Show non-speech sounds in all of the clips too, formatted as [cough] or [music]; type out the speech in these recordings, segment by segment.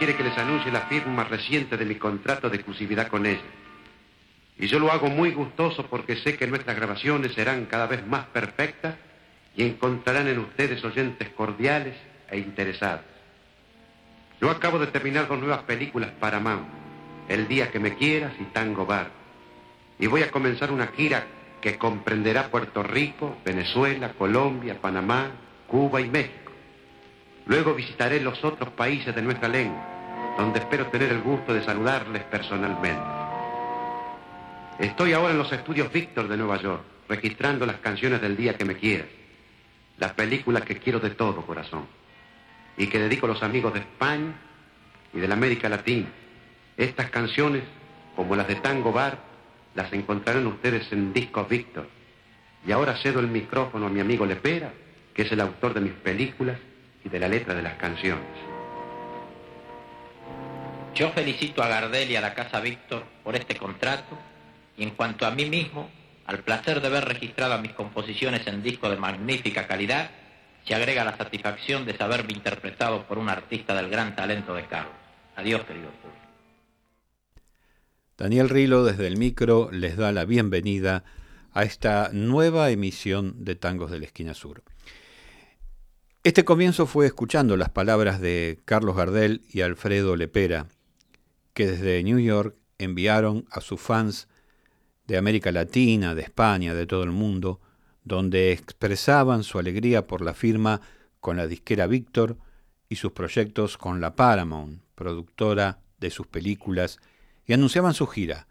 quiere que les anuncie la firma reciente de mi contrato de exclusividad con ella. Y yo lo hago muy gustoso porque sé que nuestras grabaciones serán cada vez más perfectas y encontrarán en ustedes oyentes cordiales e interesados. Yo acabo de terminar dos nuevas películas para Mau, El día que me quieras y Tango Bar. Y voy a comenzar una gira que comprenderá Puerto Rico, Venezuela, Colombia, Panamá, Cuba y México. Luego visitaré los otros países de nuestra lengua, donde espero tener el gusto de saludarles personalmente. Estoy ahora en los estudios Víctor de Nueva York, registrando las canciones del día que me quieras, las películas que quiero de todo corazón, y que dedico a los amigos de España y de la América Latina. Estas canciones, como las de Tango Bar, las encontrarán ustedes en Discos Víctor. Y ahora cedo el micrófono a mi amigo Lepera, que es el autor de mis películas y de la letra de las canciones. Yo felicito a Gardel y a la Casa Víctor por este contrato y en cuanto a mí mismo, al placer de ver registradas mis composiciones en disco de magnífica calidad, se agrega la satisfacción de saberme interpretado por un artista del gran talento de Carlos. Adiós, querido público. Daniel Rilo desde el micro les da la bienvenida a esta nueva emisión de Tangos de la Esquina Sur. Este comienzo fue escuchando las palabras de Carlos Gardel y Alfredo Lepera, que desde New York enviaron a sus fans de América Latina, de España, de todo el mundo, donde expresaban su alegría por la firma con la disquera Víctor y sus proyectos con la Paramount, productora de sus películas, y anunciaban su gira,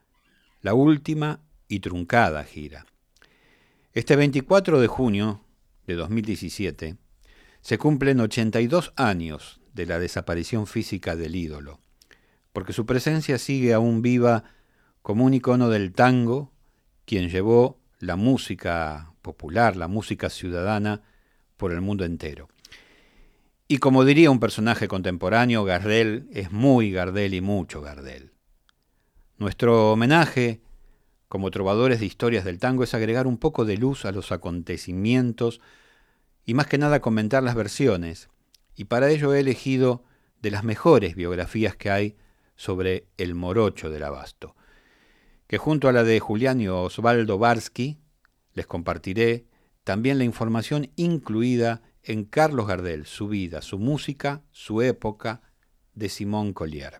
la última y truncada gira. Este 24 de junio de 2017 se cumplen 82 años de la desaparición física del ídolo, porque su presencia sigue aún viva como un icono del tango, quien llevó la música popular, la música ciudadana, por el mundo entero. Y como diría un personaje contemporáneo, Gardel es muy Gardel y mucho Gardel. Nuestro homenaje como trovadores de historias del tango es agregar un poco de luz a los acontecimientos y más que nada comentar las versiones, y para ello he elegido de las mejores biografías que hay sobre el morocho del abasto, que junto a la de Julián y Osvaldo Barsky les compartiré también la información incluida en Carlos Gardel, su vida, su música, su época, de Simón Collier.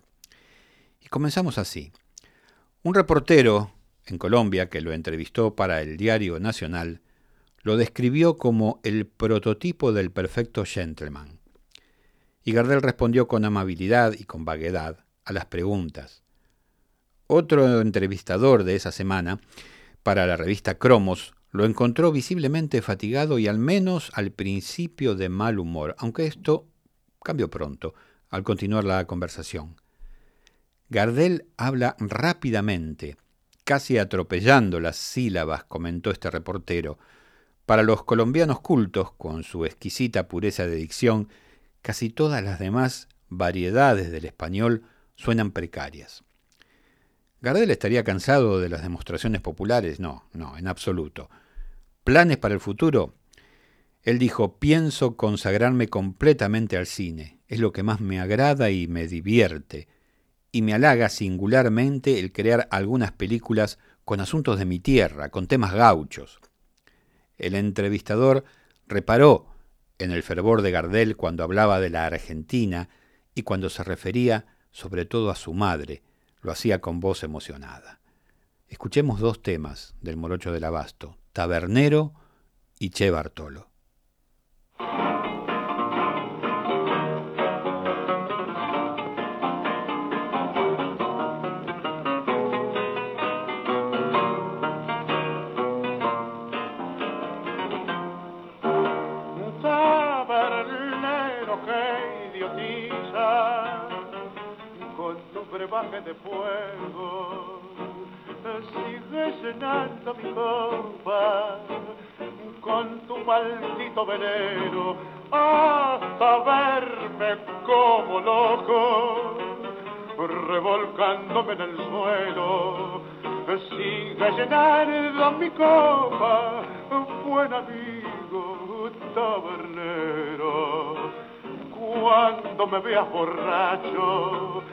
Y comenzamos así. Un reportero en Colombia que lo entrevistó para el diario Nacional lo describió como el prototipo del perfecto gentleman. Y Gardel respondió con amabilidad y con vaguedad a las preguntas. Otro entrevistador de esa semana, para la revista Cromos, lo encontró visiblemente fatigado y al menos al principio de mal humor, aunque esto cambió pronto al continuar la conversación. Gardel habla rápidamente, casi atropellando las sílabas, comentó este reportero. Para los colombianos cultos, con su exquisita pureza de dicción, casi todas las demás variedades del español suenan precarias. ¿Gardel estaría cansado de las demostraciones populares? No, no, en absoluto. ¿Planes para el futuro? Él dijo, pienso consagrarme completamente al cine. Es lo que más me agrada y me divierte. Y me halaga singularmente el crear algunas películas con asuntos de mi tierra, con temas gauchos. El entrevistador reparó en el fervor de Gardel cuando hablaba de la Argentina y cuando se refería sobre todo a su madre, lo hacía con voz emocionada. Escuchemos dos temas del Morocho del Abasto, Tabernero y Che Bartolo. De fuego sigue llenando mi copa con tu maldito veneno hasta verme como loco revolcándome en el suelo. Sigue llenando mi copa, buen amigo tabernero. Cuando me veas borracho,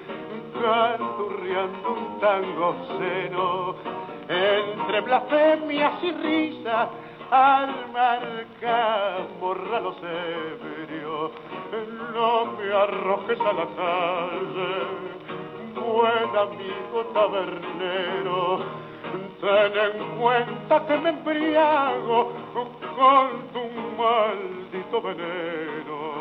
canturreando un tango seno, entre blasfemias y risas, al marcar los ebrios, no me arrojes a la calle, buen amigo tabernero, ten en cuenta que me embriago con tu maldito veneno.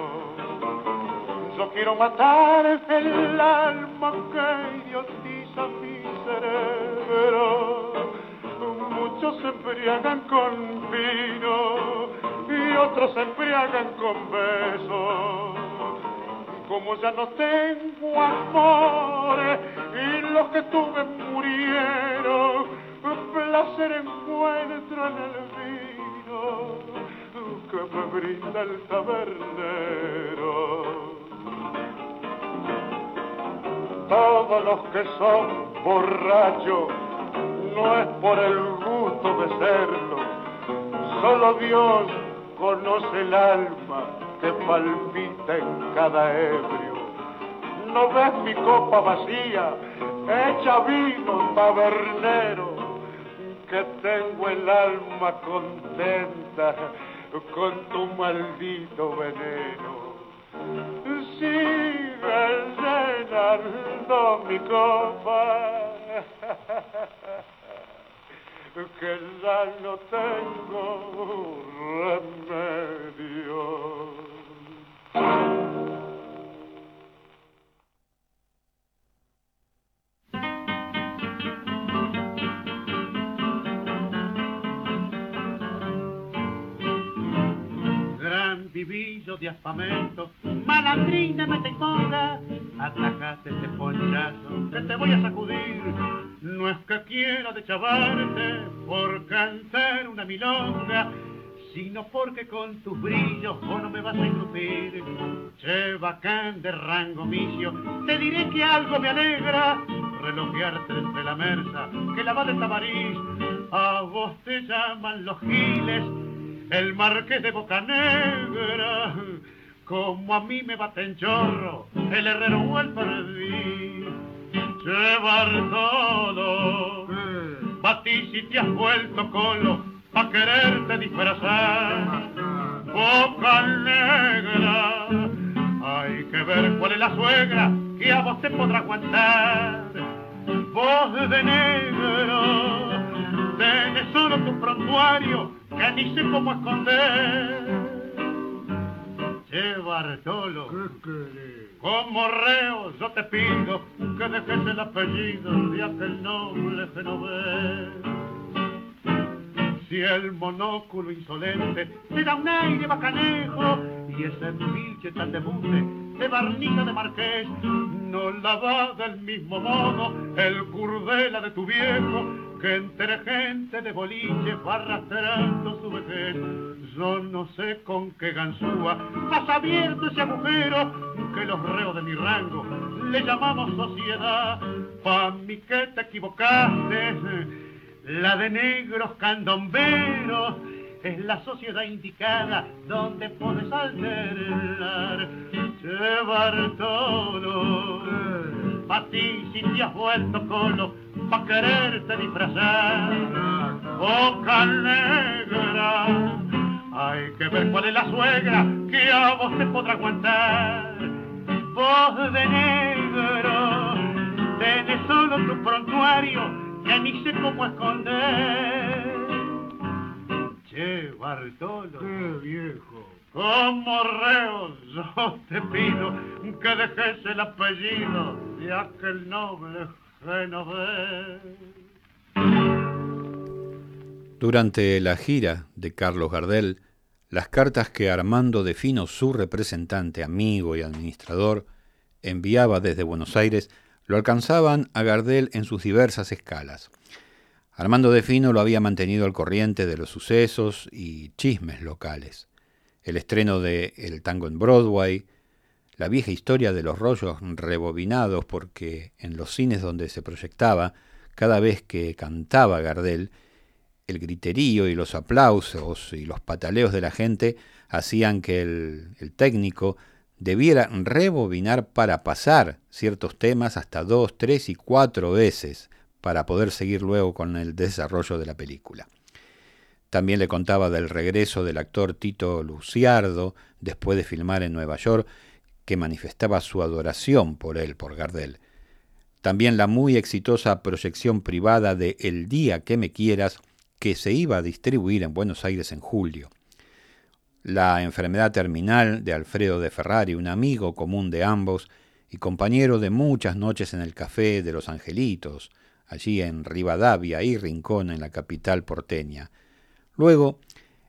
Yo quiero matar el alma que idiotiza mi cerebro muchos se embriagan con vino y otros se embriagan con besos. Como ya no tengo amores y los que tuve murieron, placer encuentro en el vino que me brinda el tabernero. Todos los que son borrachos no es por el gusto de serlo. Solo Dios conoce el alma que palpita en cada ebrio. No ves mi copa vacía, hecha vino tabernero, que tengo el alma contenta con tu maldito veneno. Sigue llenando mi [laughs] que ya no tengo remedio. Vivillo de afamento, malandrina me te ponga, atajate este ponchazo que te voy a sacudir no es que quiera de chavarte por cantar una milonga, sino porque con tus brillos vos no me vas a engrupir. Che, bacán de rango misio, te diré que algo me alegra, relojearte entre la merza, que la va de Tabarís. A vos te llaman los giles, el marqués de Boca Negra, como a mí me baten chorro, el herrero o el perdí llevar todo. Batí si te has vuelto colo pa' quererte disfrazar. Boca negra, hay que ver cuál es la suegra que a vos te podrá aguantar. Voz de negro, tenés solo tu prontuario que ni sé cómo esconder. Che Bartolo, como reo yo te pido que dejes el apellido de aquel noble genovés. Si el monóculo insolente te da un aire bacanejo y ese pinche tan de de barniza de marqués no la va del mismo modo el curdela de tu viejo que entre gente de boliche va arrastrando su vejez. Yo no sé con qué ganzúa has abierto ese agujero que los reos de mi rango le llamamos sociedad. Pa' mí que te equivocaste, la de negros candomberos es la sociedad indicada donde puedes alternar. Llevar todo, a ti si te has vuelto colo, pa' quererte disfrazar. Boca negra, hay que ver cuál es la suegra que a vos te podrá aguantar. Voz de negro, tenés solo tu prontuario que ni sé cómo esconder. Che, Bartolo. Qué viejo. Como reo, yo te pido que dejes el apellido de aquel noble genovés. Durante la gira de Carlos Gardel, las cartas que Armando de Fino, su representante, amigo y administrador, enviaba desde Buenos Aires, lo alcanzaban a Gardel en sus diversas escalas. Armando de Fino lo había mantenido al corriente de los sucesos y chismes locales. El estreno de El tango en Broadway, la vieja historia de los rollos rebobinados, porque en los cines donde se proyectaba, cada vez que cantaba Gardel, el griterío y los aplausos y los pataleos de la gente hacían que el, el técnico debiera rebobinar para pasar ciertos temas hasta dos, tres y cuatro veces para poder seguir luego con el desarrollo de la película. También le contaba del regreso del actor Tito Luciardo después de filmar en Nueva York, que manifestaba su adoración por él, por Gardel. También la muy exitosa proyección privada de El día que me quieras, que se iba a distribuir en Buenos Aires en julio. La enfermedad terminal de Alfredo de Ferrari, un amigo común de ambos y compañero de muchas noches en el café de los Angelitos, allí en Rivadavia y Rincón, en la capital porteña. Luego,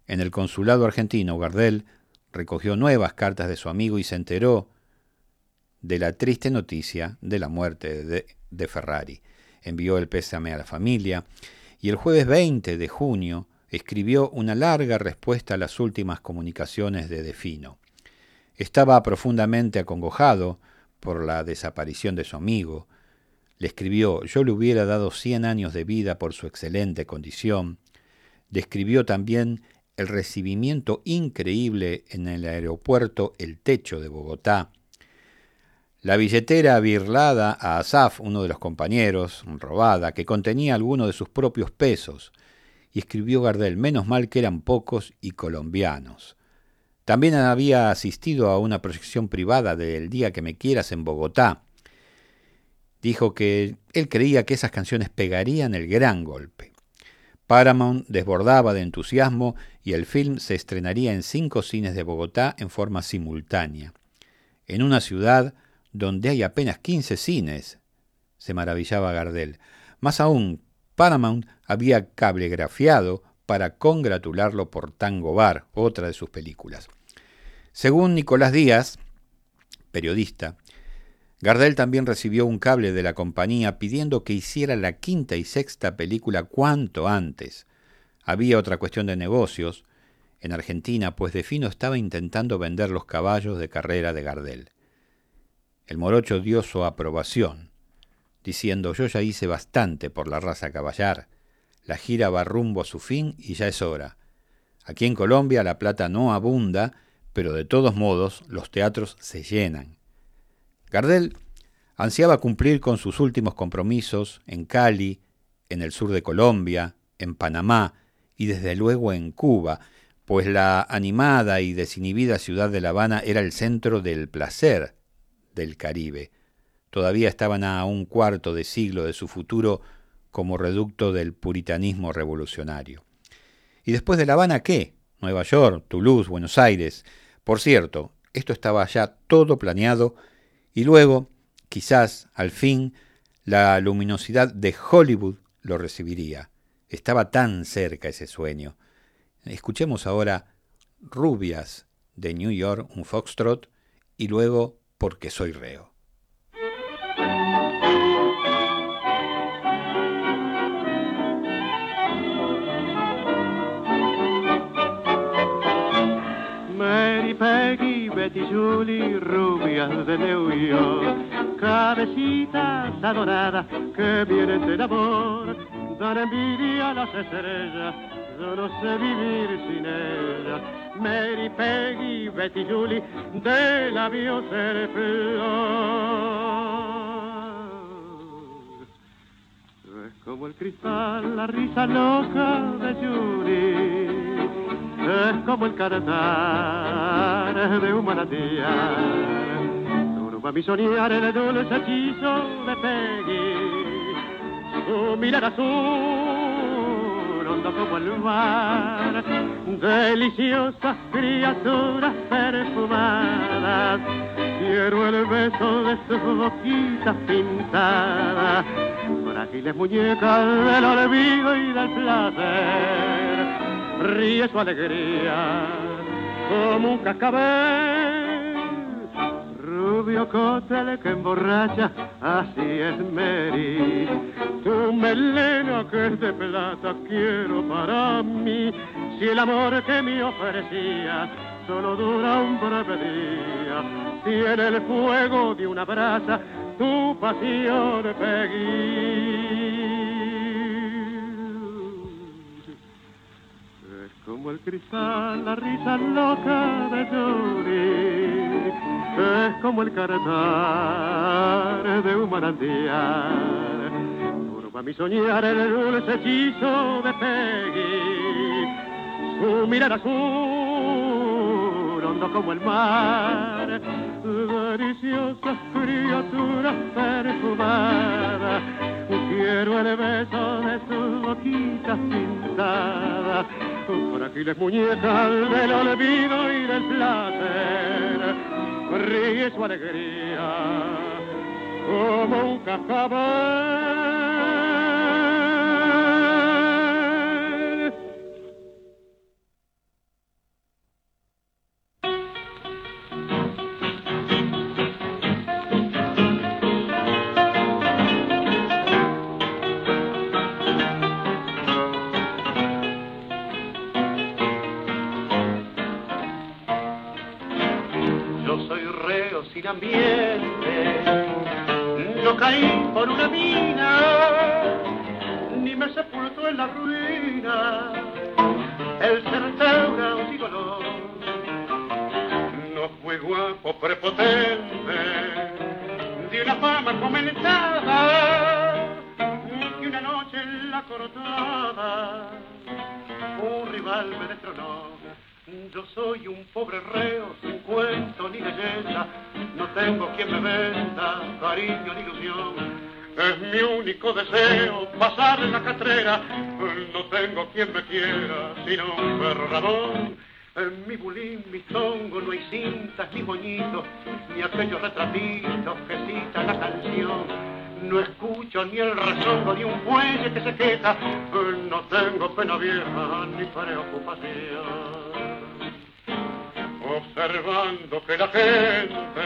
en el consulado argentino, Gardel recogió nuevas cartas de su amigo y se enteró de la triste noticia de la muerte de, de Ferrari. Envió el pésame a la familia y el jueves 20 de junio escribió una larga respuesta a las últimas comunicaciones de Defino. Estaba profundamente acongojado por la desaparición de su amigo, le escribió, yo le hubiera dado cien años de vida por su excelente condición. Describió también el recibimiento increíble en el aeropuerto El Techo de Bogotá. La billetera birlada a Asaf, uno de los compañeros, robada, que contenía alguno de sus propios pesos. Y escribió Gardel, menos mal que eran pocos y colombianos. También había asistido a una proyección privada del Día que me quieras en Bogotá dijo que él creía que esas canciones pegarían el gran golpe. Paramount desbordaba de entusiasmo y el film se estrenaría en cinco cines de Bogotá en forma simultánea. En una ciudad donde hay apenas 15 cines, se maravillaba Gardel. Más aún, Paramount había cablegrafiado para congratularlo por Tango Bar, otra de sus películas. Según Nicolás Díaz, periodista, Gardel también recibió un cable de la compañía pidiendo que hiciera la quinta y sexta película cuanto antes. Había otra cuestión de negocios en Argentina, pues Defino estaba intentando vender los caballos de carrera de Gardel. El morocho dio su aprobación, diciendo yo ya hice bastante por la raza caballar, la gira va rumbo a su fin y ya es hora. Aquí en Colombia la plata no abunda, pero de todos modos los teatros se llenan. Gardel ansiaba cumplir con sus últimos compromisos en Cali, en el sur de Colombia, en Panamá y desde luego en Cuba, pues la animada y desinhibida ciudad de La Habana era el centro del placer del Caribe. Todavía estaban a un cuarto de siglo de su futuro como reducto del puritanismo revolucionario. ¿Y después de La Habana qué? Nueva York, Toulouse, Buenos Aires. Por cierto, esto estaba ya todo planeado y luego, quizás, al fin, la luminosidad de Hollywood lo recibiría. Estaba tan cerca ese sueño. Escuchemos ahora Rubias de New York, un foxtrot, y luego Porque soy reo. Peggy, Betty Julie, rubias de New York, cabecitas adoradas que vienen del amor, dan envidia a las estrellas, yo no sé vivir sin ellas. Mary, Peggy, Betty Julie, de labios el Es como el cristal, la risa loca de Julie es como el cantar de un manantial. Turba mi soñar el dulce hechizo de Peggy, su mirada azul, hondo como el mar, deliciosas criaturas perfumadas. Quiero el beso de sus boquitas pintadas, frágiles muñecas del olvido y del placer ríe su alegría como un cascabel. Rubio cótele que emborracha, así es Mary. Tu melena que es de plata quiero para mí. Si el amor que me ofrecía solo dura un breve día. Tiene el fuego de una brasa tu pasión, Peggy. Como el cristal, la risa loca de Yuri. Es como el cantar de un manantial. Turba mi soñar el dulce hechizo de Peggy. Su mirada azul, hondo como el mar. Deliciosas criaturas perfumadas quiero el beso de sus boquitas pintadas, frágiles muñecas del olvido y del placer, ríe su alegría como un cascabel. Yo soy un pobre reo, sin cuento ni leyenda, no tengo quien me venda cariño ni ilusión. Es mi único deseo pasar en la catrera, no tengo quien me quiera, sino un perro rabón. En mi bulín, mi tongo, no hay cintas ni moñitos, ni aquellos retratitos que citan la canción. No escucho ni el rezongo de un fuelle que se queja, no tengo pena vieja ni preocupación observando que la gente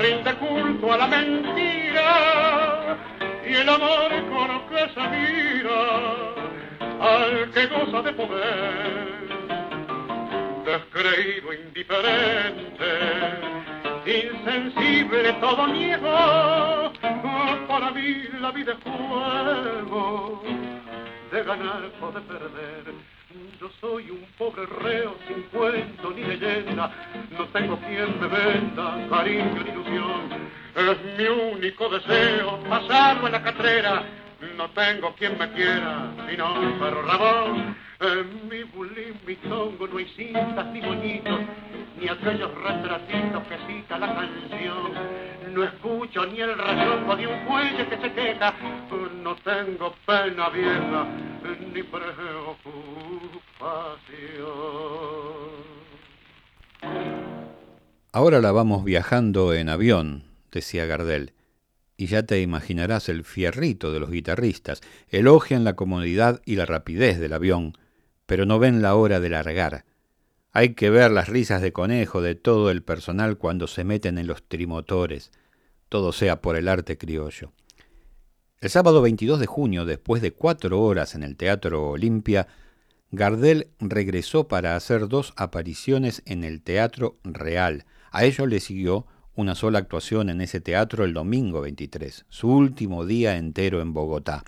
rinde culto a la mentira y el amor con que se mira al que goza de poder, descreído, indiferente, insensible, todo niego, para mí la vida es juego de ganar o de perder yo soy un pobre reo sin cuento ni leyenda, no tengo quien me venda cariño ni ilusión. Es mi único deseo pasarlo en la catrera, no tengo quien me quiera, sino un perro rabón. En mi bulín, mi tongo no hay cintas ni moñitos, ni aquellos retratitos que cita la canción. No escucho ni el rezongo de un cuello que se queja, no tengo pena vieja ni preocupación. Ahora la vamos viajando en avión, decía Gardel, y ya te imaginarás el fierrito de los guitarristas, elogian la comodidad y la rapidez del avión, pero no ven la hora de largar. Hay que ver las risas de conejo de todo el personal cuando se meten en los trimotores, todo sea por el arte criollo. El sábado 22 de junio, después de cuatro horas en el Teatro Olimpia, Gardel regresó para hacer dos apariciones en el Teatro Real. A ello le siguió una sola actuación en ese teatro el domingo 23, su último día entero en Bogotá.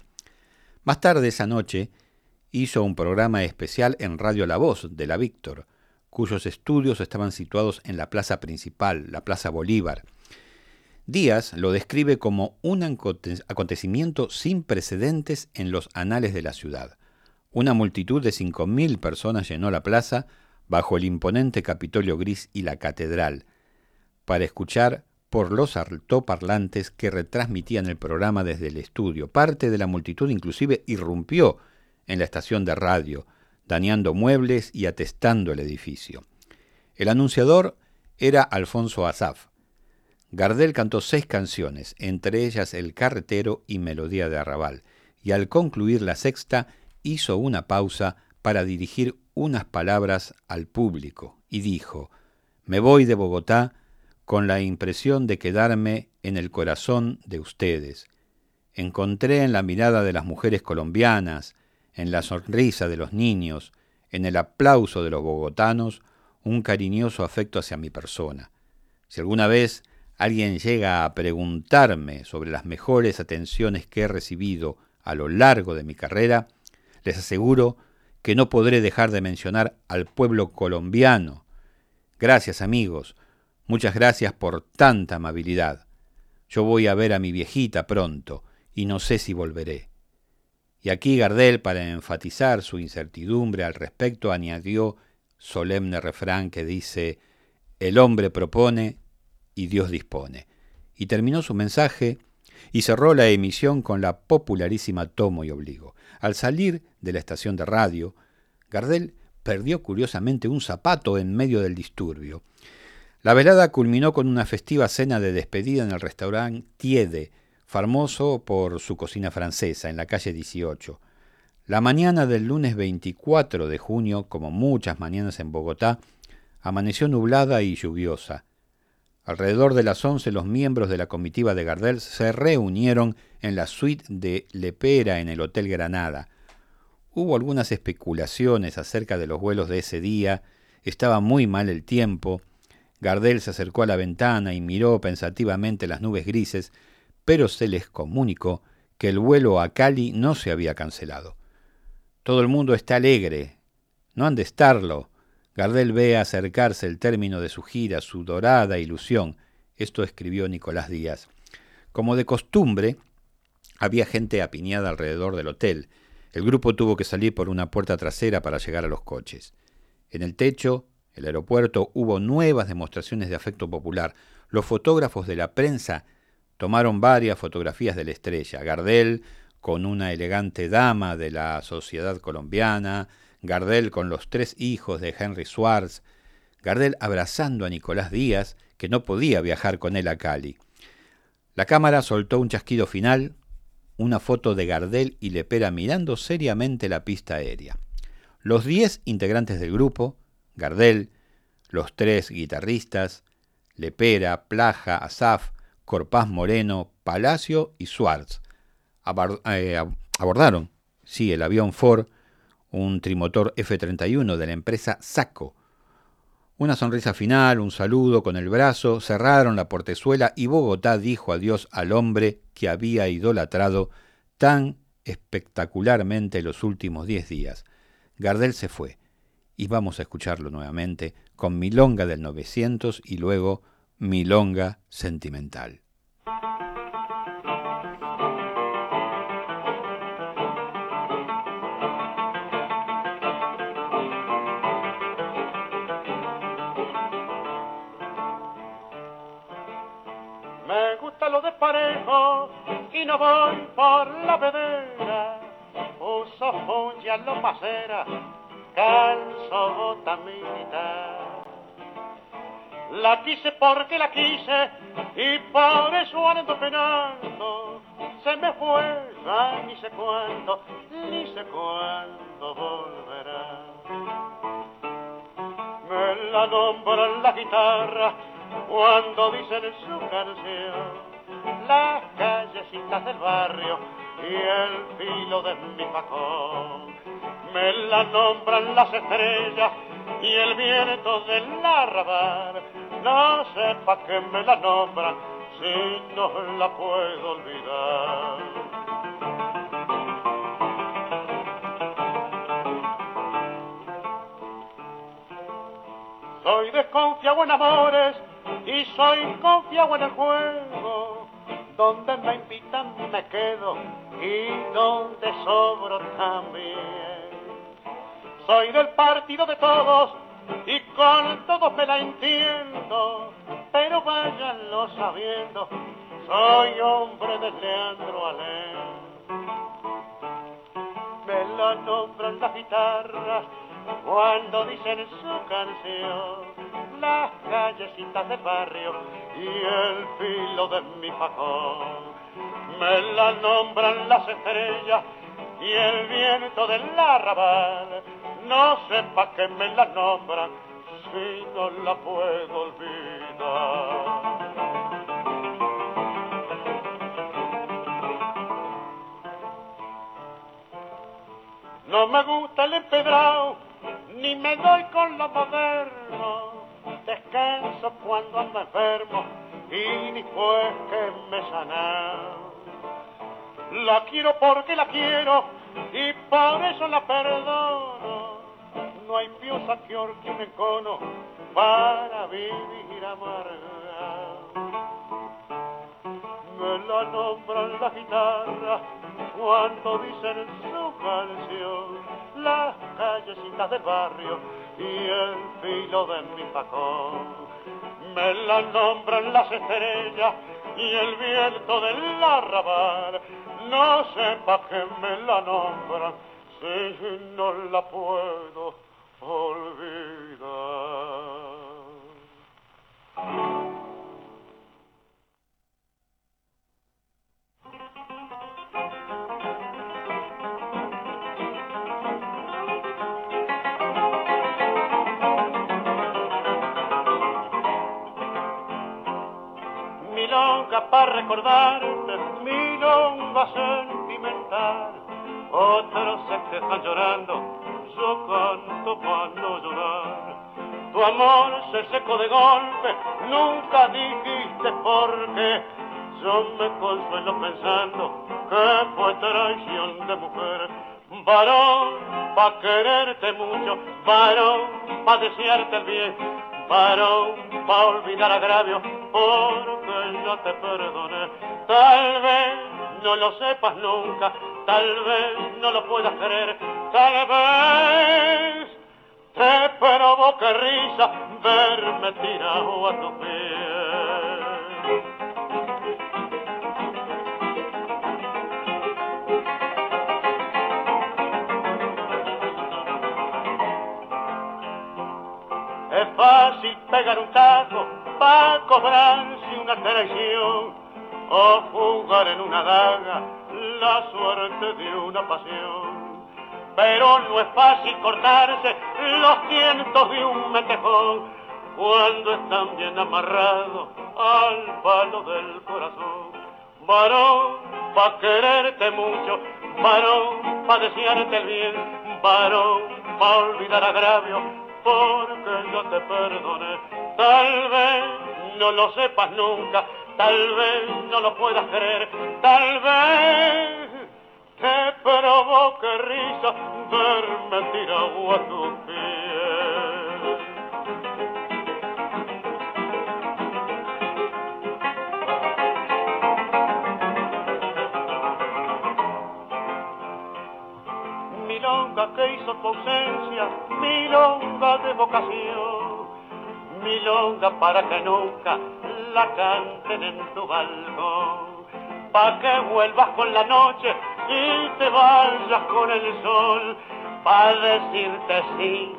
Más tarde esa noche hizo un programa especial en Radio La Voz de la Víctor, cuyos estudios estaban situados en la plaza principal, la Plaza Bolívar. Díaz lo describe como un acontecimiento sin precedentes en los anales de la ciudad. Una multitud de cinco mil personas llenó la plaza bajo el imponente Capitolio Gris y la catedral, para escuchar por los altoparlantes que retransmitían el programa desde el estudio. Parte de la multitud inclusive irrumpió en la estación de radio, dañando muebles y atestando el edificio. El anunciador era Alfonso Azaf. Gardel cantó seis canciones, entre ellas El carretero y Melodía de Arrabal, y al concluir la sexta hizo una pausa para dirigir unas palabras al público y dijo, Me voy de Bogotá con la impresión de quedarme en el corazón de ustedes. Encontré en la mirada de las mujeres colombianas, en la sonrisa de los niños, en el aplauso de los bogotanos, un cariñoso afecto hacia mi persona. Si alguna vez alguien llega a preguntarme sobre las mejores atenciones que he recibido a lo largo de mi carrera, les aseguro que no podré dejar de mencionar al pueblo colombiano. Gracias amigos, muchas gracias por tanta amabilidad. Yo voy a ver a mi viejita pronto y no sé si volveré. Y aquí Gardel, para enfatizar su incertidumbre al respecto, añadió solemne refrán que dice, el hombre propone y Dios dispone. Y terminó su mensaje y cerró la emisión con la popularísima Tomo y Obligo. Al salir de la estación de radio, Gardel perdió curiosamente un zapato en medio del disturbio. La velada culminó con una festiva cena de despedida en el restaurante Tiede, famoso por su cocina francesa, en la calle 18. La mañana del lunes 24 de junio, como muchas mañanas en Bogotá, amaneció nublada y lluviosa. Alrededor de las once los miembros de la comitiva de Gardel se reunieron en la suite de Lepera en el Hotel Granada. Hubo algunas especulaciones acerca de los vuelos de ese día, estaba muy mal el tiempo. Gardel se acercó a la ventana y miró pensativamente las nubes grises, pero se les comunicó que el vuelo a Cali no se había cancelado. Todo el mundo está alegre. No han de estarlo, Gardel ve acercarse el término de su gira, su dorada ilusión. Esto escribió Nicolás Díaz. Como de costumbre, había gente apiñada alrededor del hotel. El grupo tuvo que salir por una puerta trasera para llegar a los coches. En el techo, el aeropuerto, hubo nuevas demostraciones de afecto popular. Los fotógrafos de la prensa tomaron varias fotografías de la estrella. Gardel con una elegante dama de la sociedad colombiana, Gardel con los tres hijos de Henry Swartz, Gardel abrazando a Nicolás Díaz, que no podía viajar con él a Cali. La cámara soltó un chasquido final, una foto de Gardel y Lepera mirando seriamente la pista aérea. Los diez integrantes del grupo, Gardel, los tres guitarristas, Lepera, Plaja, Asaf, Corpás Moreno, Palacio y Swartz, eh, abordaron, sí, el avión Ford un trimotor F-31 de la empresa Saco. Una sonrisa final, un saludo con el brazo, cerraron la portezuela y Bogotá dijo adiós al hombre que había idolatrado tan espectacularmente los últimos diez días. Gardel se fue, y vamos a escucharlo nuevamente con Milonga del 900 y luego Milonga Sentimental. Y no voy por la vedera. Uso fungia lo pasera, calzo bota militar. La quise porque la quise y por eso ando penando. Se me fue, ya ni sé cuándo, ni sé cuándo volverá. Me la nombran la guitarra cuando dicen su canción las callecitas del barrio y el filo de mi facón. Me la nombran las estrellas y el viento del arrabal. No sé pa' qué me la nombran si no la puedo olvidar. Soy desconfiado en amores y soy confiado en el juego donde me invitan me quedo y donde sobro también. Soy del partido de todos y con todos me la entiendo, pero váyanlo sabiendo, soy hombre de Leandro Alén. Me la nombran las guitarras cuando dicen su canción las callecitas del barrio y el filo de mi facón. Me la nombran las estrellas y el viento del arrabal. No sepa que me la nombran si no la puedo olvidar. No me gusta el empedrado, ni me doy con lo moderno descanso cuando ando enfermo y después que me sana. La quiero porque la quiero y por eso la perdono. No hay piosa que orque un encono para vivir amarga. Me la nombran la guitarra cuando dicen su canción las callecitas del barrio y el filo de mi facón. Me la nombran las estrellas y el viento del arrabal. No sepa que me la nombran si no la puedo olvidar. Milonga para recordarte, milonga sentimental. Otros se quejan llorando, yo canto para no llorar. Tu amor se secó de golpe, nunca dijiste por qué. Yo me consuelo pensando que fue traición de mujer. Varón, pa' quererte mucho, varón, pa' desearte el bien, varón, pa' olvidar agravio, porque yo te perdoné. Tal vez no lo sepas nunca, tal vez no lo puedas creer, tal vez te provoque risa verme tirado a tu pie. Es fácil pegar un taco para cobrarse una traición o jugar en una daga la suerte de una pasión. Pero no es fácil cortarse los cientos de un metejón cuando están bien amarrados al palo del corazón. Varón, pa' quererte mucho, varón, pa' desearte el bien, varón, pa' olvidar agravio, porque yo te perdone. Tal vez no lo sepas nunca, tal vez no lo puedas creer, tal vez te provoque risa verme tirado a tu pie. Milonga que hizo tu ausencia, milonga de vocación, milonga para que nunca la canten en tu balcón, pa' que vuelvas con la noche y te vayas con el sol, pa' decirte sí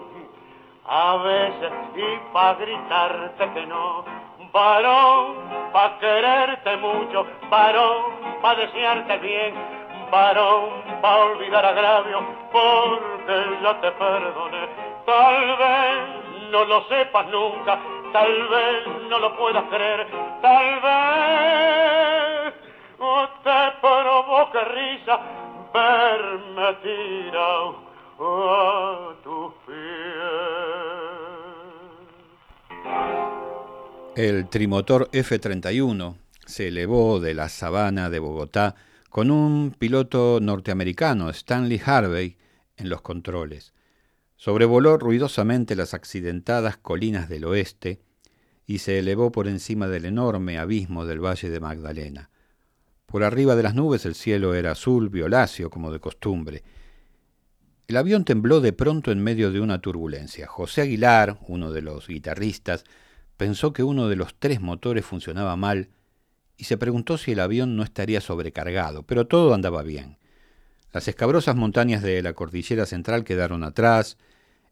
a veces y pa' gritarte que no. Varón, pa' quererte mucho, varón, pa' desearte bien, varón, pa' olvidar agravio, porque ya te perdoné. Tal vez no lo sepas nunca, tal vez no lo puedas creer, tal vez te provoque risa verme tirado a tu El trimotor F-31 se elevó de la sabana de Bogotá con un piloto norteamericano, Stanley Harvey, en los controles. Sobrevoló ruidosamente las accidentadas colinas del oeste y se elevó por encima del enorme abismo del Valle de Magdalena. Por arriba de las nubes el cielo era azul violáceo como de costumbre. El avión tembló de pronto en medio de una turbulencia. José Aguilar, uno de los guitarristas, pensó que uno de los tres motores funcionaba mal y se preguntó si el avión no estaría sobrecargado, pero todo andaba bien. Las escabrosas montañas de la cordillera central quedaron atrás,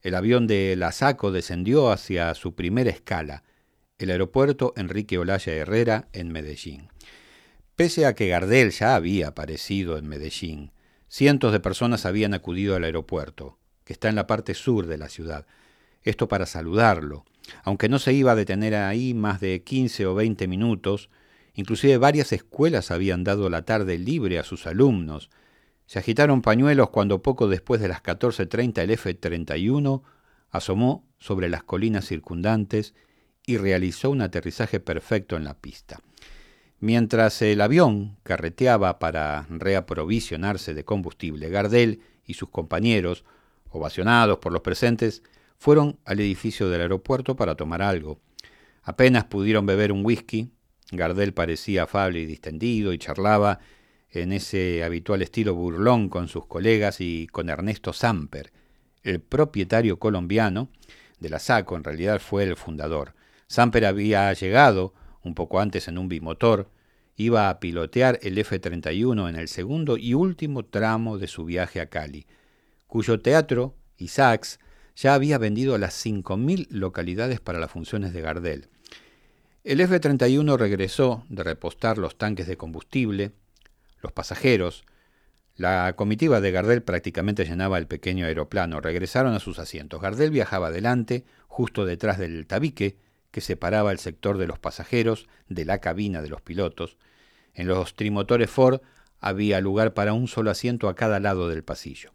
el avión de La Saco descendió hacia su primera escala, el aeropuerto Enrique Olaya Herrera en Medellín. Pese a que Gardel ya había aparecido en Medellín, cientos de personas habían acudido al aeropuerto, que está en la parte sur de la ciudad, esto para saludarlo, aunque no se iba a detener ahí más de 15 o 20 minutos, inclusive varias escuelas habían dado la tarde libre a sus alumnos. Se agitaron pañuelos cuando poco después de las 14.30 el F-31 asomó sobre las colinas circundantes y realizó un aterrizaje perfecto en la pista. Mientras el avión carreteaba para reaprovisionarse de combustible, Gardel y sus compañeros, ovacionados por los presentes, fueron al edificio del aeropuerto para tomar algo. Apenas pudieron beber un whisky, Gardel parecía afable y distendido y charlaba en ese habitual estilo burlón con sus colegas y con Ernesto Samper, el propietario colombiano de la SACO, en realidad fue el fundador. Samper había llegado un poco antes en un bimotor, iba a pilotear el F-31 en el segundo y último tramo de su viaje a Cali, cuyo teatro, Isaacs, ya había vendido las 5.000 localidades para las funciones de Gardel. El F-31 regresó de repostar los tanques de combustible, los pasajeros, la comitiva de Gardel prácticamente llenaba el pequeño aeroplano. Regresaron a sus asientos. Gardel viajaba adelante, justo detrás del tabique que separaba el sector de los pasajeros de la cabina de los pilotos. En los trimotores Ford había lugar para un solo asiento a cada lado del pasillo.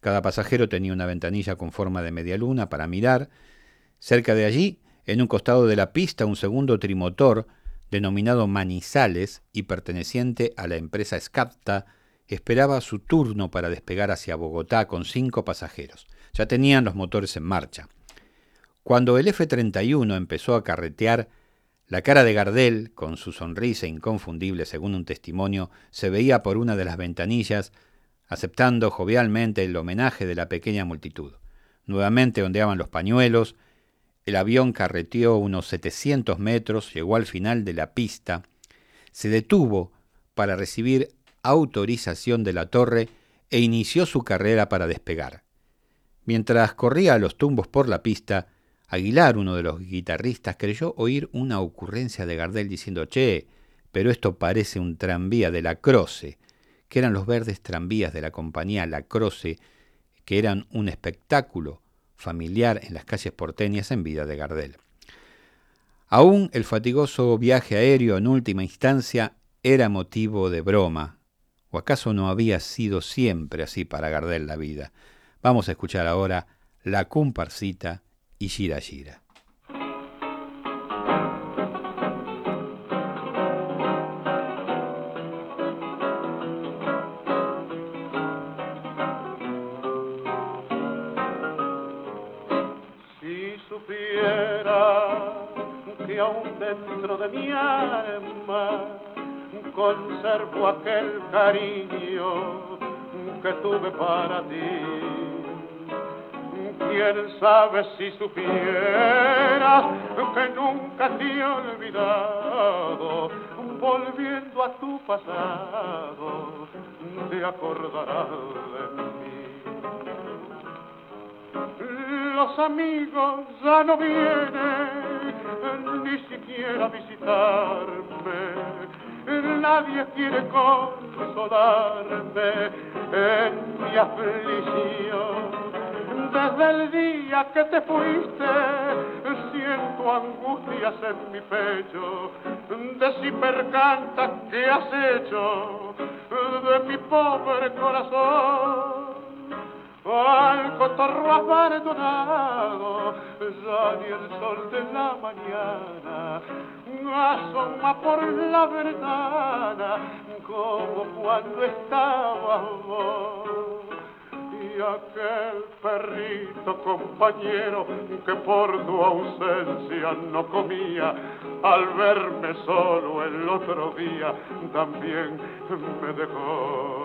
Cada pasajero tenía una ventanilla con forma de media luna para mirar. Cerca de allí, en un costado de la pista, un segundo trimotor, denominado Manizales y perteneciente a la empresa Scapta, esperaba su turno para despegar hacia Bogotá con cinco pasajeros. Ya tenían los motores en marcha. Cuando el F-31 empezó a carretear, la cara de Gardel, con su sonrisa inconfundible según un testimonio, se veía por una de las ventanillas, aceptando jovialmente el homenaje de la pequeña multitud. Nuevamente ondeaban los pañuelos, el avión carreteó unos 700 metros, llegó al final de la pista, se detuvo para recibir autorización de la torre e inició su carrera para despegar. Mientras corría a los tumbos por la pista, Aguilar, uno de los guitarristas, creyó oír una ocurrencia de Gardel diciendo, che, pero esto parece un tranvía de la Croce, que eran los verdes tranvías de la compañía La Croce, que eran un espectáculo familiar en las calles porteñas en vida de Gardel. Aún el fatigoso viaje aéreo en última instancia era motivo de broma, ¿O acaso no había sido siempre así para Gardel la vida? Vamos a escuchar ahora La Comparsita y Gira Gira. Conservo aquel cariño que tuve para ti. Quién sabe si supieras que nunca te he olvidado, volviendo a tu pasado, te acordarás de mí. Los amigos ya no vienen ni siquiera a visitarme nadie quiere consolarme en mi aflicción. Desde el día que te fuiste, siento angustias en mi pecho, de si percanta que has hecho de mi pobre corazón. Al cotorro abandonado, ya ni el sol de la mañana asoma por la ventana como cuando estaba vos. Y aquel perrito compañero que por tu ausencia no comía, al verme solo el otro día también me dejó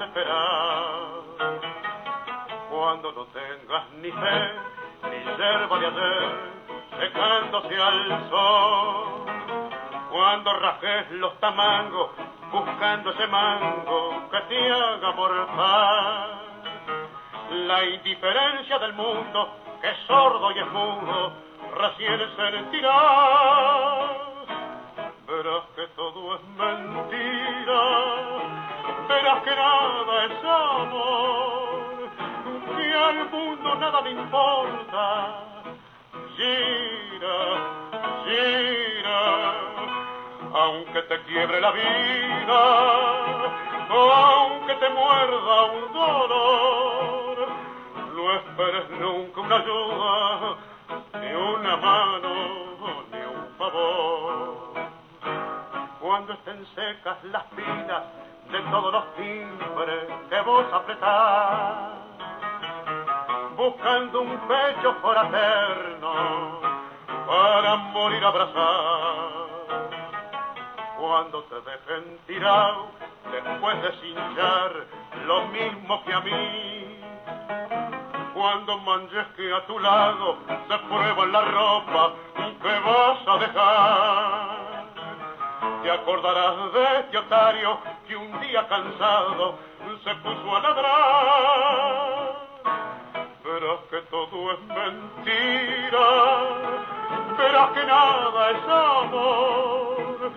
Rumbo desesperado, cuando no tengas ni fe, ni yerba de ayer, secándose al sol, cuando rajes los tamangos, buscando ese mango que te haga mortal. La indiferencia del mundo, que es sordo y es mudo, recién sentirá. Verás que todo es mentira, que nada es amor, que al mundo nada le importa. Gira, gira, aunque te quiebre la vida, aunque te muerda un dolor no esperes nunca una ayuda, ni una mano, ni un favor. Cuando estén secas las pilas de todos los timbres que vos apretás, buscando un pecho fraterno para morir abrazado. Cuando te dejen tirado después de cinchar lo mismo que a mí, cuando manches que a tu lado se prueba la ropa que vas a dejar. Te acordarás de este otario que un día cansado se puso a ladrar. Verás que todo es mentira, verás que nada es amor,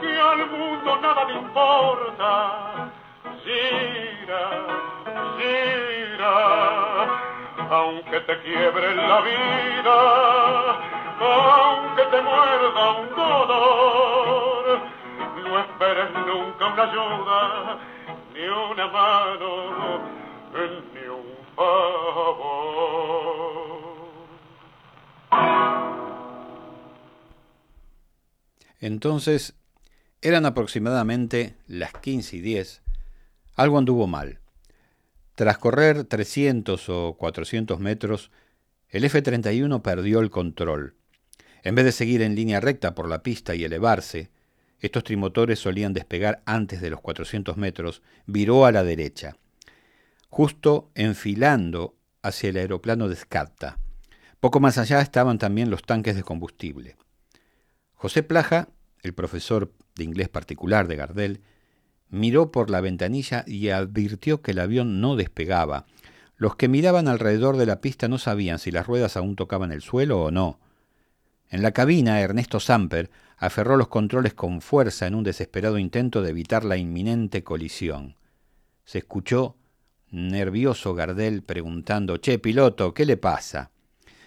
que al mundo nada le importa. Gira, gira aunque te quiebre la vida, aunque te muerda un dolor, no esperes nunca una ayuda, ni una mano, ni un favor. Entonces, eran aproximadamente las 15 y 10. Algo anduvo mal. Tras correr 300 o 400 metros, el F-31 perdió el control. En vez de seguir en línea recta por la pista y elevarse, estos trimotores solían despegar antes de los 400 metros, viró a la derecha, justo enfilando hacia el aeroplano de Scatta. Poco más allá estaban también los tanques de combustible. José Plaja, el profesor de inglés particular de Gardel, miró por la ventanilla y advirtió que el avión no despegaba. Los que miraban alrededor de la pista no sabían si las ruedas aún tocaban el suelo o no. En la cabina, Ernesto Samper aferró los controles con fuerza en un desesperado intento de evitar la inminente colisión. Se escuchó nervioso Gardel preguntando Che, piloto, ¿qué le pasa?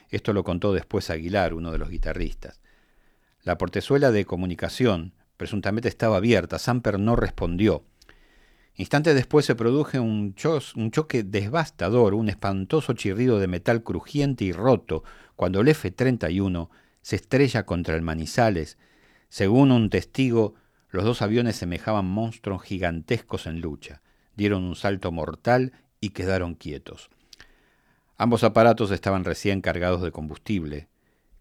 Esto lo contó después Aguilar, uno de los guitarristas. La portezuela de comunicación, presuntamente estaba abierta. Samper no respondió. Instantes después se produjo un, un, choque devastador, un espantoso chirrido de metal crujiente y roto, cuando el F-31 se estrella contra el Manizales. Según un testigo, los dos aviones semejaban monstruos gigantescos en lucha. Dieron un salto mortal y quedaron quietos. Ambos aparatos estaban recién cargados de combustible.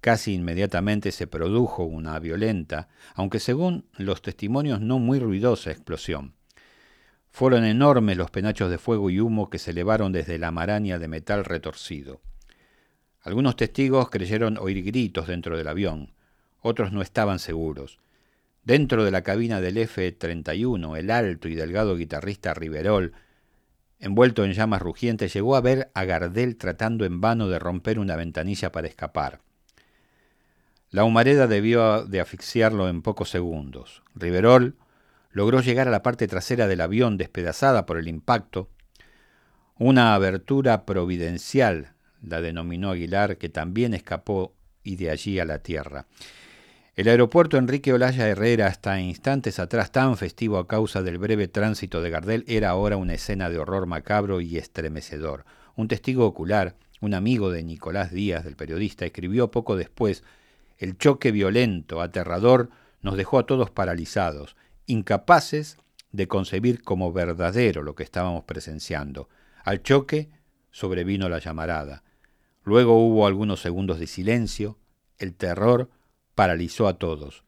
Casi inmediatamente se produjo una violenta, aunque según los testimonios no muy ruidosa explosión. Fueron enormes los penachos de fuego y humo que se elevaron desde la maraña de metal retorcido. Algunos testigos creyeron oír gritos dentro del avión, otros no estaban seguros. Dentro de la cabina del F-31, el alto y delgado guitarrista Riverol, envuelto en llamas rugientes, llegó a ver a Gardel tratando en vano de romper una ventanilla para escapar. La humareda debió de asfixiarlo en pocos segundos. Riverol logró llegar a la parte trasera del avión despedazada por el impacto. Una abertura providencial, la denominó Aguilar, que también escapó y de allí a la tierra. El aeropuerto Enrique Olaya Herrera, hasta instantes atrás tan festivo a causa del breve tránsito de Gardel, era ahora una escena de horror macabro y estremecedor. Un testigo ocular, un amigo de Nicolás Díaz, del periodista, escribió poco después el choque violento, aterrador, nos dejó a todos paralizados, incapaces de concebir como verdadero lo que estábamos presenciando. Al choque sobrevino la llamarada. Luego hubo algunos segundos de silencio, el terror paralizó a todos.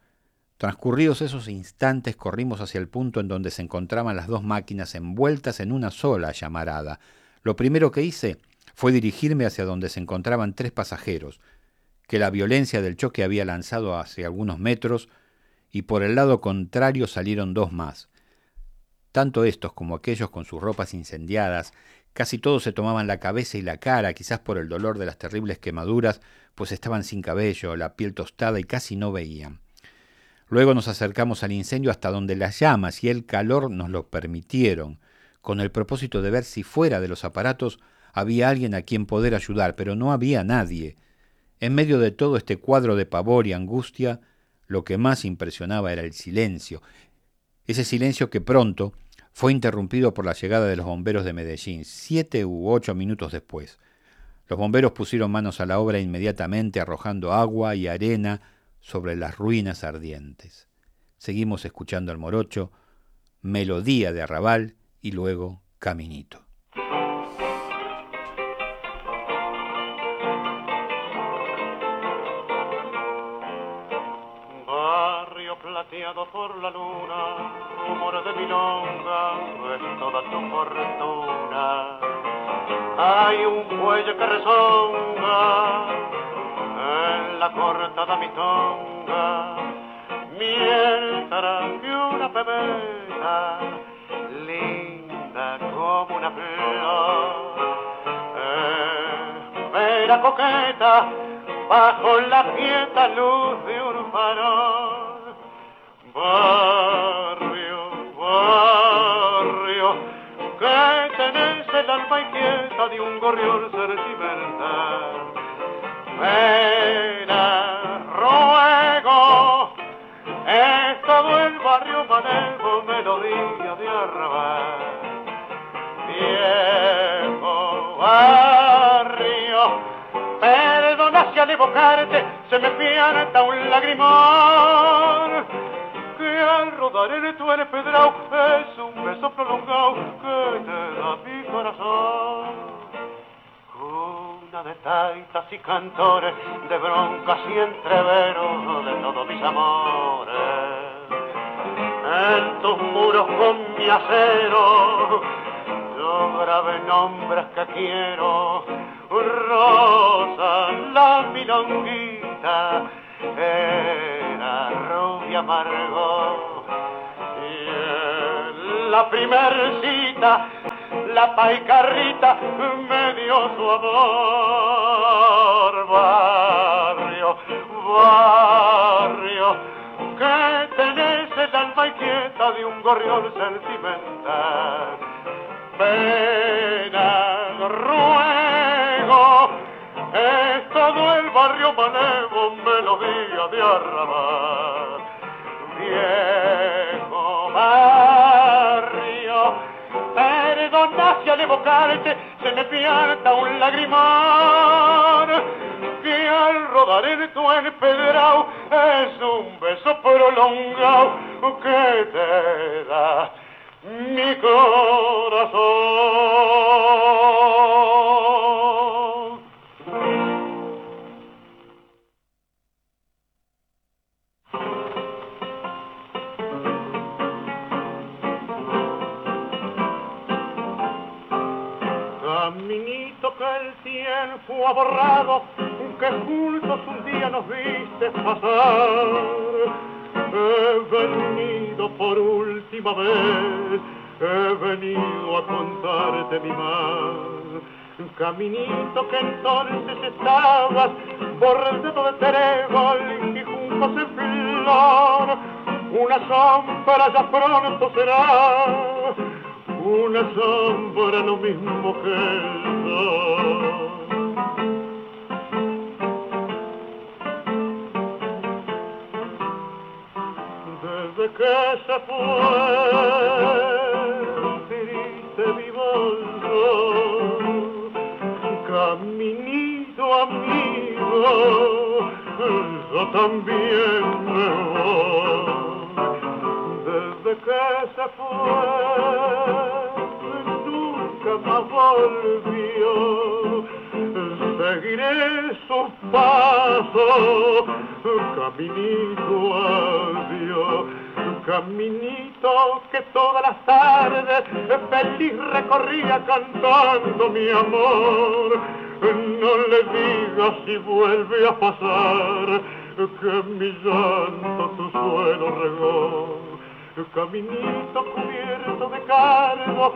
Transcurridos esos instantes corrimos hacia el punto en donde se encontraban las dos máquinas envueltas en una sola llamarada. Lo primero que hice fue dirigirme hacia donde se encontraban tres pasajeros, que la violencia del choque había lanzado hacia algunos metros, y por el lado contrario salieron dos más. Tanto estos como aquellos con sus ropas incendiadas, casi todos se tomaban la cabeza y la cara, quizás por el dolor de las terribles quemaduras, pues estaban sin cabello, la piel tostada y casi no veían. Luego nos acercamos al incendio hasta donde las llamas y el calor nos lo permitieron, con el propósito de ver si fuera de los aparatos había alguien a quien poder ayudar, pero no había nadie. En medio de todo este cuadro de pavor y angustia, lo que más impresionaba era el silencio, ese silencio que pronto fue interrumpido por la llegada de los bomberos de Medellín, siete u ocho minutos después. Los bomberos pusieron manos a la obra inmediatamente, arrojando agua y arena sobre las ruinas ardientes. Seguimos escuchando al morocho, melodía de arrabal y luego caminito. plateado por la de milonga, es toda tu fortuna. Hay un cuello que resonga en la cortada mitonga, mientras que una pebeta linda como una flor. Eh, coqueta bajo la quieta luz de un farol alma inquieta de un gorrión sentimental. Pena, ruego, es todo el barrio manejo, melodía de arrabal. Viejo barrio, perdona si al evocarte se me pianta un lagrimón al rodar en tu empedrado es un beso prolongado que te da mi corazón. Una de tantas y cantores, de broncas y entreveros de todos mis amores. En tus muros con mi acero, yo grabé nombres que quiero. Rosa, la milonguita, era rubia amargo. Y en la primer cita, la paicarrita me dio su amor. Barrio, barrio, que tenés el alma inquieta de un gorrión sentimental. Pena, ruego, es todo el barrio manevo, melodía de arrabal. Viejo barrio, si al evocarte se me pierda un lagrimón, que al rodar en tu empedrado es un beso prolongado que te da mi corazón. Tiempo ha borrado, que juntos un día nos viste pasar. He venido por última vez, he venido a contarte mi mal. Caminito que entonces estabas dedo de trébol y juntos en flor, una sombra ya pronto será una sombra lo mismo que el sol. Desde que se fue, triste mi bolso, caminito amigo, yo también me voy desde que se fue más volvió. Seguiré su paso, caminito adiós, caminito que todas las tardes feliz recorría cantando mi amor. No le digas si vuelve a pasar que mi llanto tu suelo regó caminito cubierto de cargo,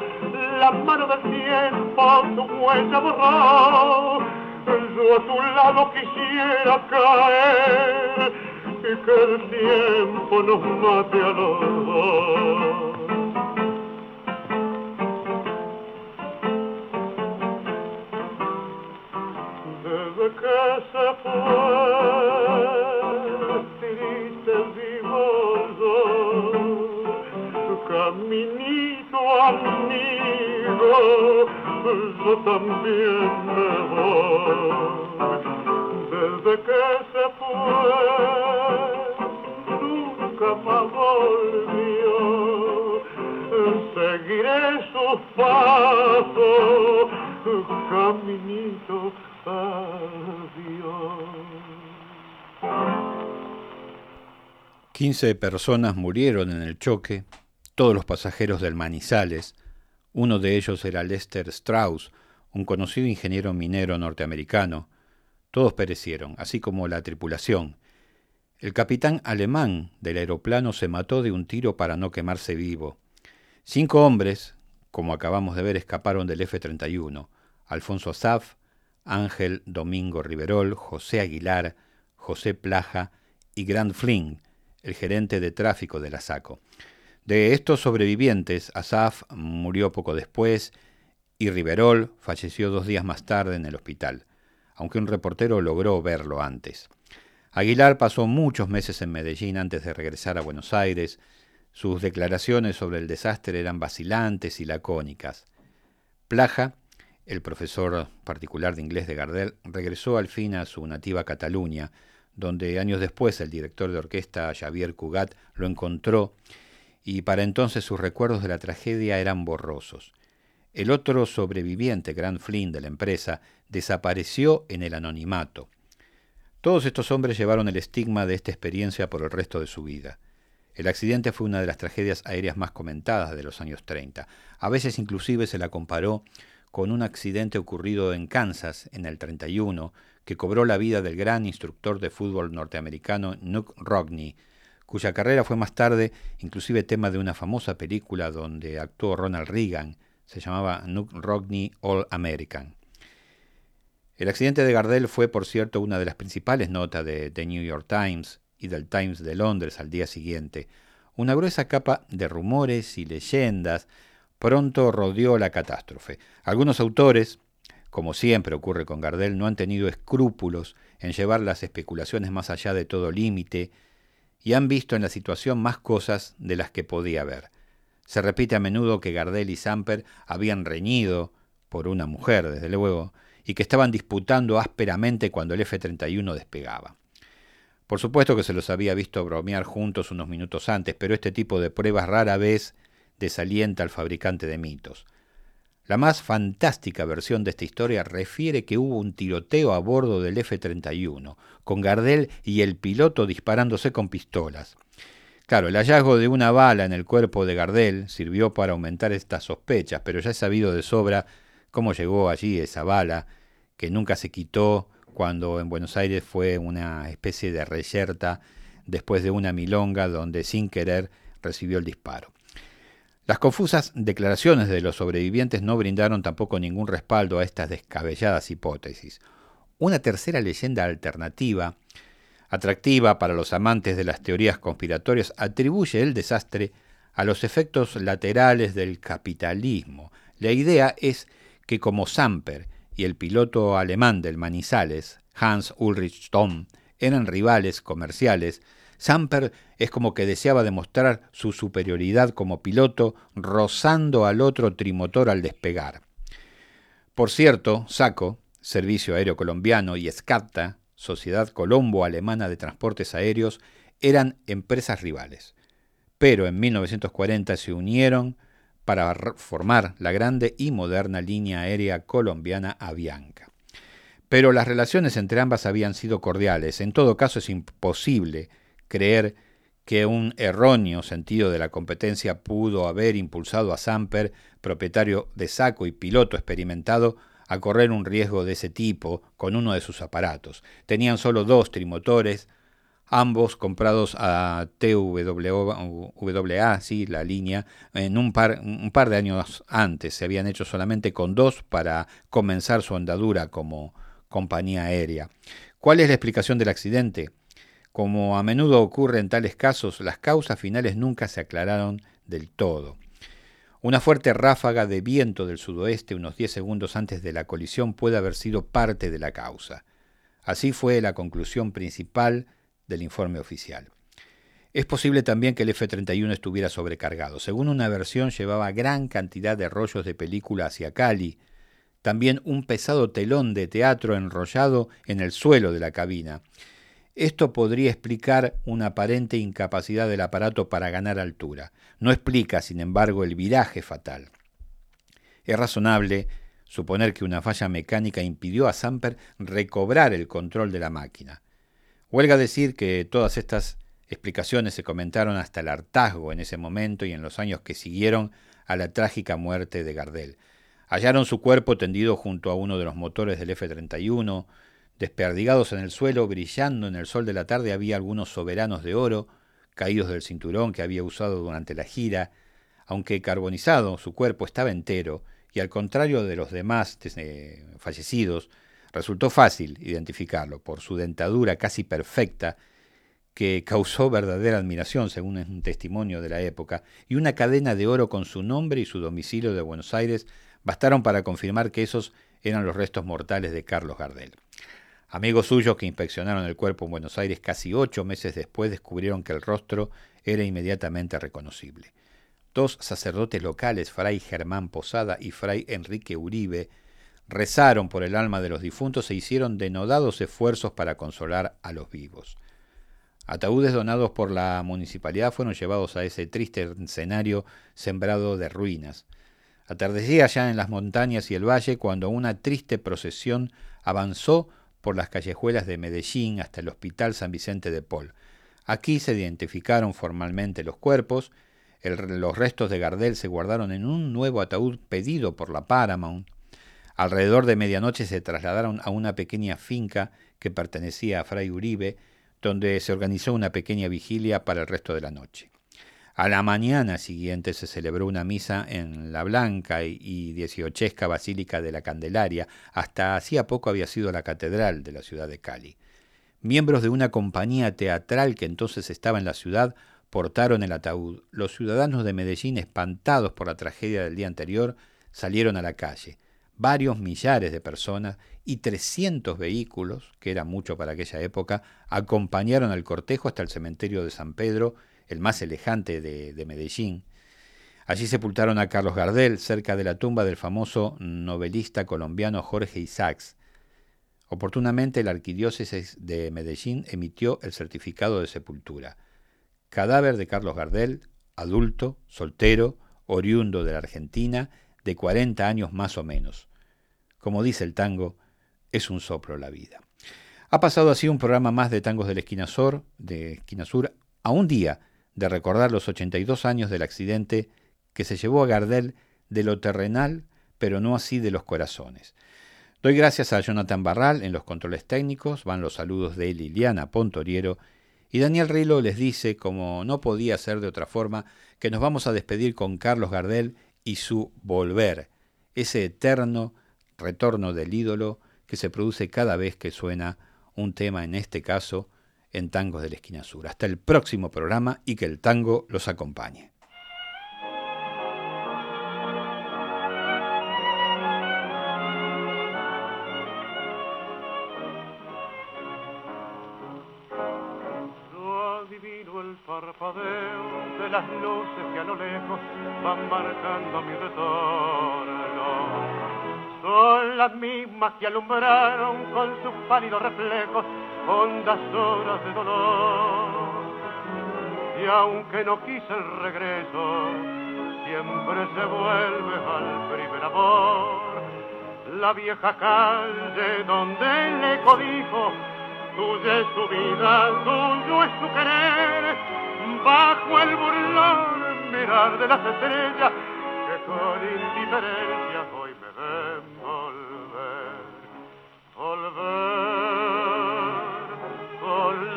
la mano del tiempo tu huella borró. Yo a tu lado quisiera caer y que el tiempo nos mate a los dos. También me voy. Desde que se fue, nunca más volvió. Seguiré su paso, caminito adiós. 15 personas murieron en el choque todos los pasajeros del Manizales, uno de ellos era Lester Strauss, un conocido ingeniero minero norteamericano, todos perecieron, así como la tripulación. El capitán alemán del aeroplano se mató de un tiro para no quemarse vivo. Cinco hombres, como acabamos de ver, escaparon del F-31. Alfonso Saf, Ángel Domingo Riverol, José Aguilar, José Plaja y Grant Flynn, el gerente de tráfico de la SACO. De estos sobrevivientes, Asaf murió poco después y Riverol falleció dos días más tarde en el hospital, aunque un reportero logró verlo antes. Aguilar pasó muchos meses en Medellín antes de regresar a Buenos Aires. Sus declaraciones sobre el desastre eran vacilantes y lacónicas. Plaja, el profesor particular de inglés de Gardel, regresó al fin a su nativa Cataluña, donde años después el director de orquesta Xavier Cugat lo encontró y para entonces sus recuerdos de la tragedia eran borrosos. El otro sobreviviente, Grant Flynn, de la empresa, desapareció en el anonimato. Todos estos hombres llevaron el estigma de esta experiencia por el resto de su vida. El accidente fue una de las tragedias aéreas más comentadas de los años 30. A veces inclusive se la comparó con un accidente ocurrido en Kansas en el 31 que cobró la vida del gran instructor de fútbol norteamericano Nuke Rogney, cuya carrera fue más tarde inclusive tema de una famosa película donde actuó Ronald Reagan, se llamaba Nuke Rogney All American. El accidente de Gardel fue, por cierto, una de las principales notas de The New York Times y del Times de Londres al día siguiente. Una gruesa capa de rumores y leyendas pronto rodeó la catástrofe. Algunos autores, como siempre ocurre con Gardel, no han tenido escrúpulos en llevar las especulaciones más allá de todo límite y han visto en la situación más cosas de las que podía ver. Se repite a menudo que Gardel y Samper habían reñido, por una mujer, desde luego, y que estaban disputando ásperamente cuando el F-31 despegaba. Por supuesto que se los había visto bromear juntos unos minutos antes, pero este tipo de pruebas rara vez desalienta al fabricante de mitos. La más fantástica versión de esta historia refiere que hubo un tiroteo a bordo del F-31, con Gardel y el piloto disparándose con pistolas. Claro, el hallazgo de una bala en el cuerpo de Gardel sirvió para aumentar estas sospechas, pero ya he sabido de sobra cómo llegó allí esa bala, que nunca se quitó cuando en Buenos Aires fue una especie de reyerta después de una milonga donde sin querer recibió el disparo. Las confusas declaraciones de los sobrevivientes no brindaron tampoco ningún respaldo a estas descabelladas hipótesis. Una tercera leyenda alternativa, atractiva para los amantes de las teorías conspiratorias, atribuye el desastre a los efectos laterales del capitalismo. La idea es que como Samper y el piloto alemán del Manizales, Hans Ulrich Stomm, eran rivales comerciales, Samper es como que deseaba demostrar su superioridad como piloto, rozando al otro trimotor al despegar. Por cierto, SACO, Servicio Aéreo Colombiano, y SCATA, Sociedad Colombo-Alemana de Transportes Aéreos, eran empresas rivales. Pero en 1940 se unieron para formar la grande y moderna línea aérea colombiana Avianca. Pero las relaciones entre ambas habían sido cordiales. En todo caso es imposible creer que un erróneo sentido de la competencia pudo haber impulsado a Samper, propietario de Saco y piloto experimentado, a correr un riesgo de ese tipo con uno de sus aparatos. Tenían solo dos trimotores, ambos comprados a TWA, sí, la línea, en un par, un par de años antes. Se habían hecho solamente con dos para comenzar su andadura como compañía aérea. ¿Cuál es la explicación del accidente? Como a menudo ocurre en tales casos, las causas finales nunca se aclararon del todo. Una fuerte ráfaga de viento del sudoeste unos 10 segundos antes de la colisión puede haber sido parte de la causa. Así fue la conclusión principal del informe oficial. Es posible también que el F-31 estuviera sobrecargado. Según una versión, llevaba gran cantidad de rollos de película hacia Cali, también un pesado telón de teatro enrollado en el suelo de la cabina. Esto podría explicar una aparente incapacidad del aparato para ganar altura. No explica, sin embargo, el viraje fatal. Es razonable suponer que una falla mecánica impidió a Samper recobrar el control de la máquina. Huelga decir que todas estas explicaciones se comentaron hasta el hartazgo en ese momento y en los años que siguieron a la trágica muerte de Gardel. Hallaron su cuerpo tendido junto a uno de los motores del F-31, desperdigados en el suelo, brillando en el sol de la tarde había algunos soberanos de oro, caídos del cinturón que había usado durante la gira, aunque carbonizado su cuerpo estaba entero, y al contrario de los demás fallecidos, Resultó fácil identificarlo por su dentadura casi perfecta, que causó verdadera admiración, según un testimonio de la época, y una cadena de oro con su nombre y su domicilio de Buenos Aires bastaron para confirmar que esos eran los restos mortales de Carlos Gardel. Amigos suyos que inspeccionaron el cuerpo en Buenos Aires casi ocho meses después descubrieron que el rostro era inmediatamente reconocible. Dos sacerdotes locales, Fray Germán Posada y Fray Enrique Uribe, rezaron por el alma de los difuntos e hicieron denodados esfuerzos para consolar a los vivos. Ataúdes donados por la municipalidad fueron llevados a ese triste escenario sembrado de ruinas. Atardecía ya en las montañas y el valle cuando una triste procesión avanzó por las callejuelas de Medellín hasta el Hospital San Vicente de Paul. Aquí se identificaron formalmente los cuerpos, los restos de Gardel se guardaron en un nuevo ataúd pedido por la Paramount, Alrededor de medianoche se trasladaron a una pequeña finca que pertenecía a Fray Uribe, donde se organizó una pequeña vigilia para el resto de la noche. A la mañana siguiente se celebró una misa en la Blanca y dieciochesca Basílica de la Candelaria, hasta hacía poco había sido la catedral de la ciudad de Cali. Miembros de una compañía teatral que entonces estaba en la ciudad portaron el ataúd. Los ciudadanos de Medellín, espantados por la tragedia del día anterior, salieron a la calle varios millares de personas y 300 vehículos, que era mucho para aquella época, acompañaron al cortejo hasta el cementerio de San Pedro, el más elegante de, Medellín. Allí sepultaron a Carlos Gardel, cerca de la tumba del famoso novelista colombiano Jorge Isaacs. Oportunamente la arquidiócesis de Medellín emitió el certificado de sepultura. Cadáver de Carlos Gardel, adulto, soltero, oriundo de la Argentina, de 40 años más o menos. Como dice el tango, es un soplo la vida. Ha pasado así un programa más de tangos de la esquina sur, de esquina sur, a un día de recordar los 82 años del accidente que se llevó a Gardel de lo terrenal, pero no así de los corazones. Doy gracias a Jonathan Barral en los controles técnicos, van los saludos de Liliana Pontoriero, y Daniel Rilo les dice, como no podía ser de otra forma, que nos vamos a despedir con Carlos Gardel y su volver, ese eterno retorno del ídolo que se produce cada vez que suena un tema, en este caso, en Tangos de la Esquina Sur. Hasta el próximo programa y que el tango los acompañe. de las luces que a lo lejos van marcando mi retorno. Son las mismas que alumbraron con sus pálidos reflejos hondas horas de dolor. Y aunque no quise el regreso, siempre se vuelve al primer amor. La vieja calle donde le codijo, tuya es su vida, tuyo es su querer, bajo el burlón mirar de las estrellas que con indiferencia hoy me ven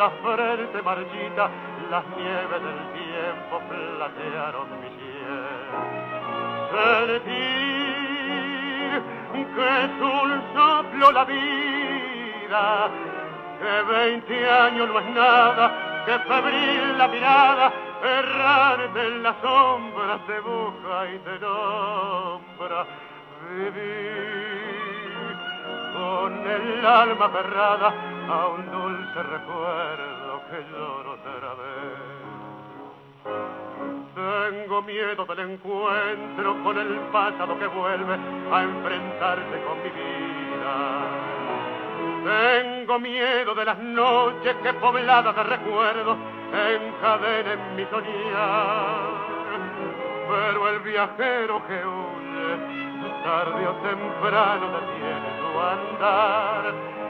la frente marchita, las nieves del tiempo platearon mi piel. Sentir que es un soplo la vida, que veinte años no es nada, que febril la mirada, errante en las sombras de busca y te nombra. Vivir con el alma aferrada a un dulce recuerdo que lloro otra vez. Tengo miedo del encuentro con el pasado que vuelve a enfrentarse con mi vida. Tengo miedo de las noches que pobladas de recuerdos encadenen mi soñar. Pero el viajero que huye, tarde o temprano detiene su andar.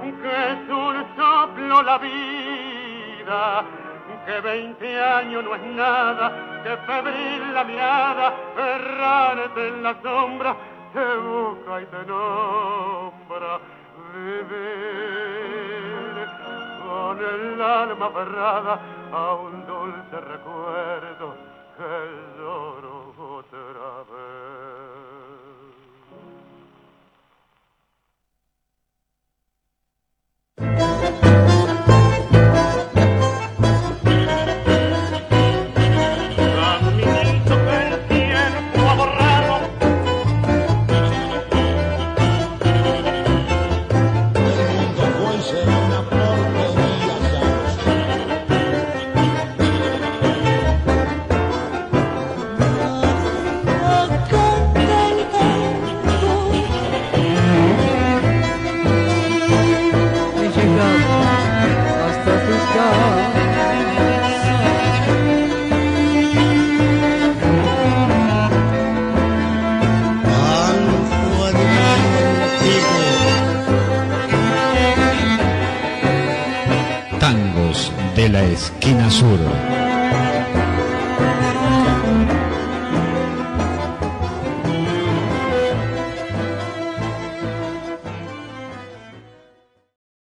que es un soplo la vida, que veinte años no es nada, que febril la mirada, errante en la sombra, te busca y te nombra. Vivir con el alma aferrada a un dulce recuerdo que lloro la esquina sur.